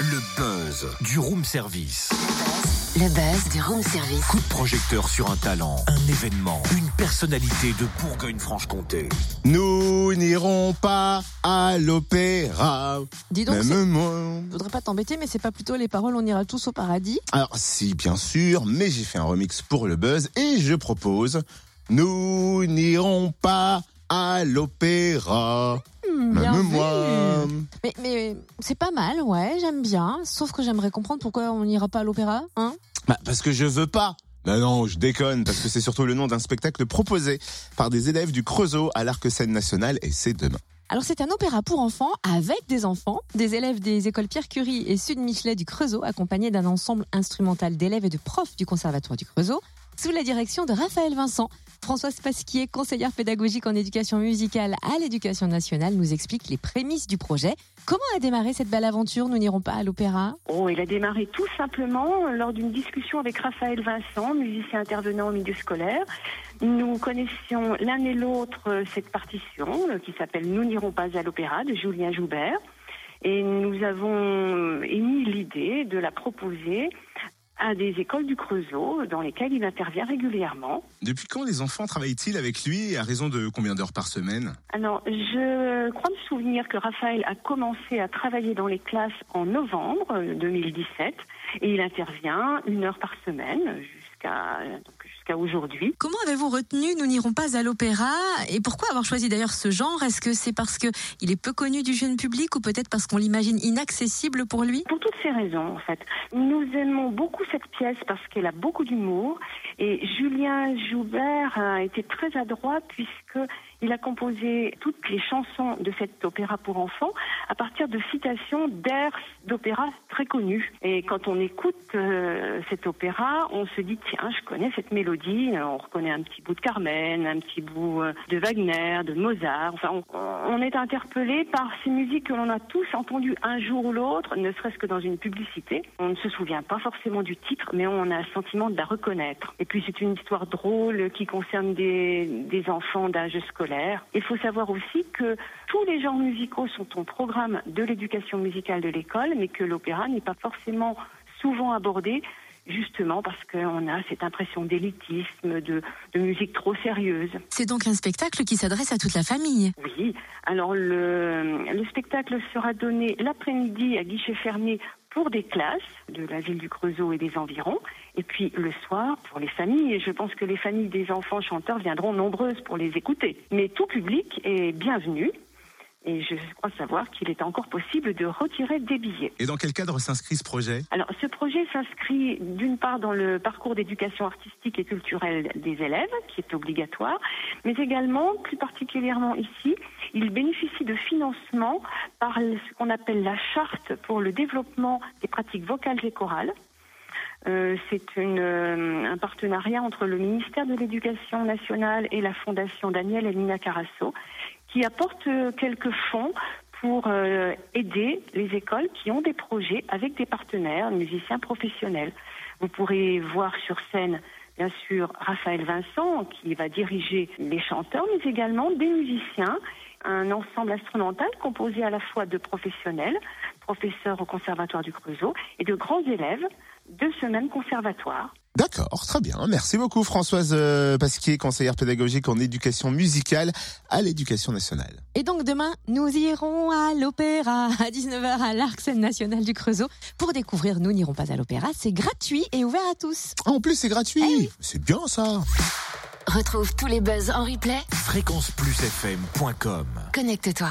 Le buzz du room service. Le buzz du room service. Coup de projecteur sur un talent, un événement, une personnalité de Bourgogne-Franche-Comté. Nous n'irons pas à l'opéra. Dis donc, Même moi. je voudrais pas t'embêter, mais c'est pas plutôt les paroles On ira tous au paradis Alors si, bien sûr, mais j'ai fait un remix pour le buzz et je propose Nous n'irons pas à l'opéra. Même vu. moi. Mais, mais c'est pas mal, ouais, j'aime bien. Sauf que j'aimerais comprendre pourquoi on n'ira pas à l'opéra, hein Bah, parce que je veux pas. Non, non, je déconne, parce que c'est surtout le nom d'un spectacle proposé par des élèves du Creusot à l'Arc Scène Nationale et c'est demain. Alors c'est un opéra pour enfants avec des enfants, des élèves des écoles Pierre Curie et Sud Michelet du Creusot, accompagnés d'un ensemble instrumental d'élèves et de profs du Conservatoire du Creusot, sous la direction de Raphaël Vincent. Françoise Pasquier, conseillère pédagogique en éducation musicale à l'éducation nationale, nous explique les prémices du projet. Comment a démarré cette belle aventure Nous n'irons pas à l'opéra Oh, il a démarré tout simplement lors d'une discussion avec Raphaël Vincent, musicien intervenant au milieu scolaire. Nous connaissions l'un et l'autre euh, cette partition euh, qui s'appelle Nous n'irons pas à l'opéra de Julien Joubert. Et nous avons euh, émis l'idée de la proposer à des écoles du Creusot dans lesquelles il intervient régulièrement. Depuis quand les enfants travaillent-ils avec lui et à raison de combien d'heures par semaine? Alors, je crois me souvenir que Raphaël a commencé à travailler dans les classes en novembre euh, 2017 et il intervient une heure par semaine jusqu'à jusqu'à aujourd'hui. Comment avez-vous retenu Nous n'irons pas à l'opéra Et pourquoi avoir choisi d'ailleurs ce genre? Est-ce que c'est parce que il est peu connu du jeune public ou peut-être parce qu'on l'imagine inaccessible pour lui? Pour toutes ces raisons, en fait. Nous aimons beaucoup cette pièce parce qu'elle a beaucoup d'humour. Et Julien Joubert a été très adroit puisque il a composé toutes les chansons de cet opéra pour enfants à partir de citations d'airs d'opéra très connus. Et quand on écoute euh, cet opéra, on se dit tiens, je connais cette mélodie. On reconnaît un petit bout de Carmen, un petit bout euh, de Wagner, de Mozart. Enfin, on, on est interpellé par ces musiques que l'on a tous entendues un jour ou l'autre, ne serait-ce que dans une publicité. On ne se souvient pas forcément du titre, mais on a le sentiment de la reconnaître. Et puis c'est une histoire drôle qui concerne des, des enfants d'âge scolaire. Il faut savoir aussi que tous les genres musicaux sont au programme de l'éducation musicale de l'école, mais que l'opéra n'est pas forcément souvent abordé justement parce qu'on a cette impression d'élitisme, de, de musique trop sérieuse. C'est donc un spectacle qui s'adresse à toute la famille. Oui, alors le, le spectacle sera donné l'après-midi à guichet fermé pour des classes de la ville du Creusot et des environs, et puis le soir pour les familles. Et je pense que les familles des enfants chanteurs viendront nombreuses pour les écouter. Mais tout public est bienvenu. Et je crois savoir qu'il est encore possible de retirer des billets. Et dans quel cadre s'inscrit ce projet? Alors, ce projet s'inscrit d'une part dans le parcours d'éducation artistique et culturelle des élèves, qui est obligatoire, mais également, plus particulièrement ici, il bénéficie de financement par ce qu'on appelle la charte pour le développement des pratiques vocales et chorales. Euh, c'est euh, un partenariat entre le ministère de l'Éducation nationale et la Fondation Daniel et Nina Carasso qui apporte euh, quelques fonds pour aider les écoles qui ont des projets avec des partenaires, musiciens professionnels. Vous pourrez voir sur scène, bien sûr, Raphaël Vincent qui va diriger les chanteurs, mais également des musiciens, un ensemble instrumental composé à la fois de professionnels, professeurs au Conservatoire du Creusot, et de grands élèves de ce même conservatoire. D'accord, très bien. Merci beaucoup Françoise euh, Pasquier, conseillère pédagogique en éducation musicale à l'éducation nationale. Et donc demain, nous irons à l'opéra à 19h à l'Arc Scène Nationale du Creusot pour découvrir Nous n'irons pas à l'opéra. C'est gratuit et ouvert à tous. Ah, en plus c'est gratuit. Eh. C'est bien ça. Retrouve tous les buzz en replay. Fréquenceplusfm.com Connecte-toi.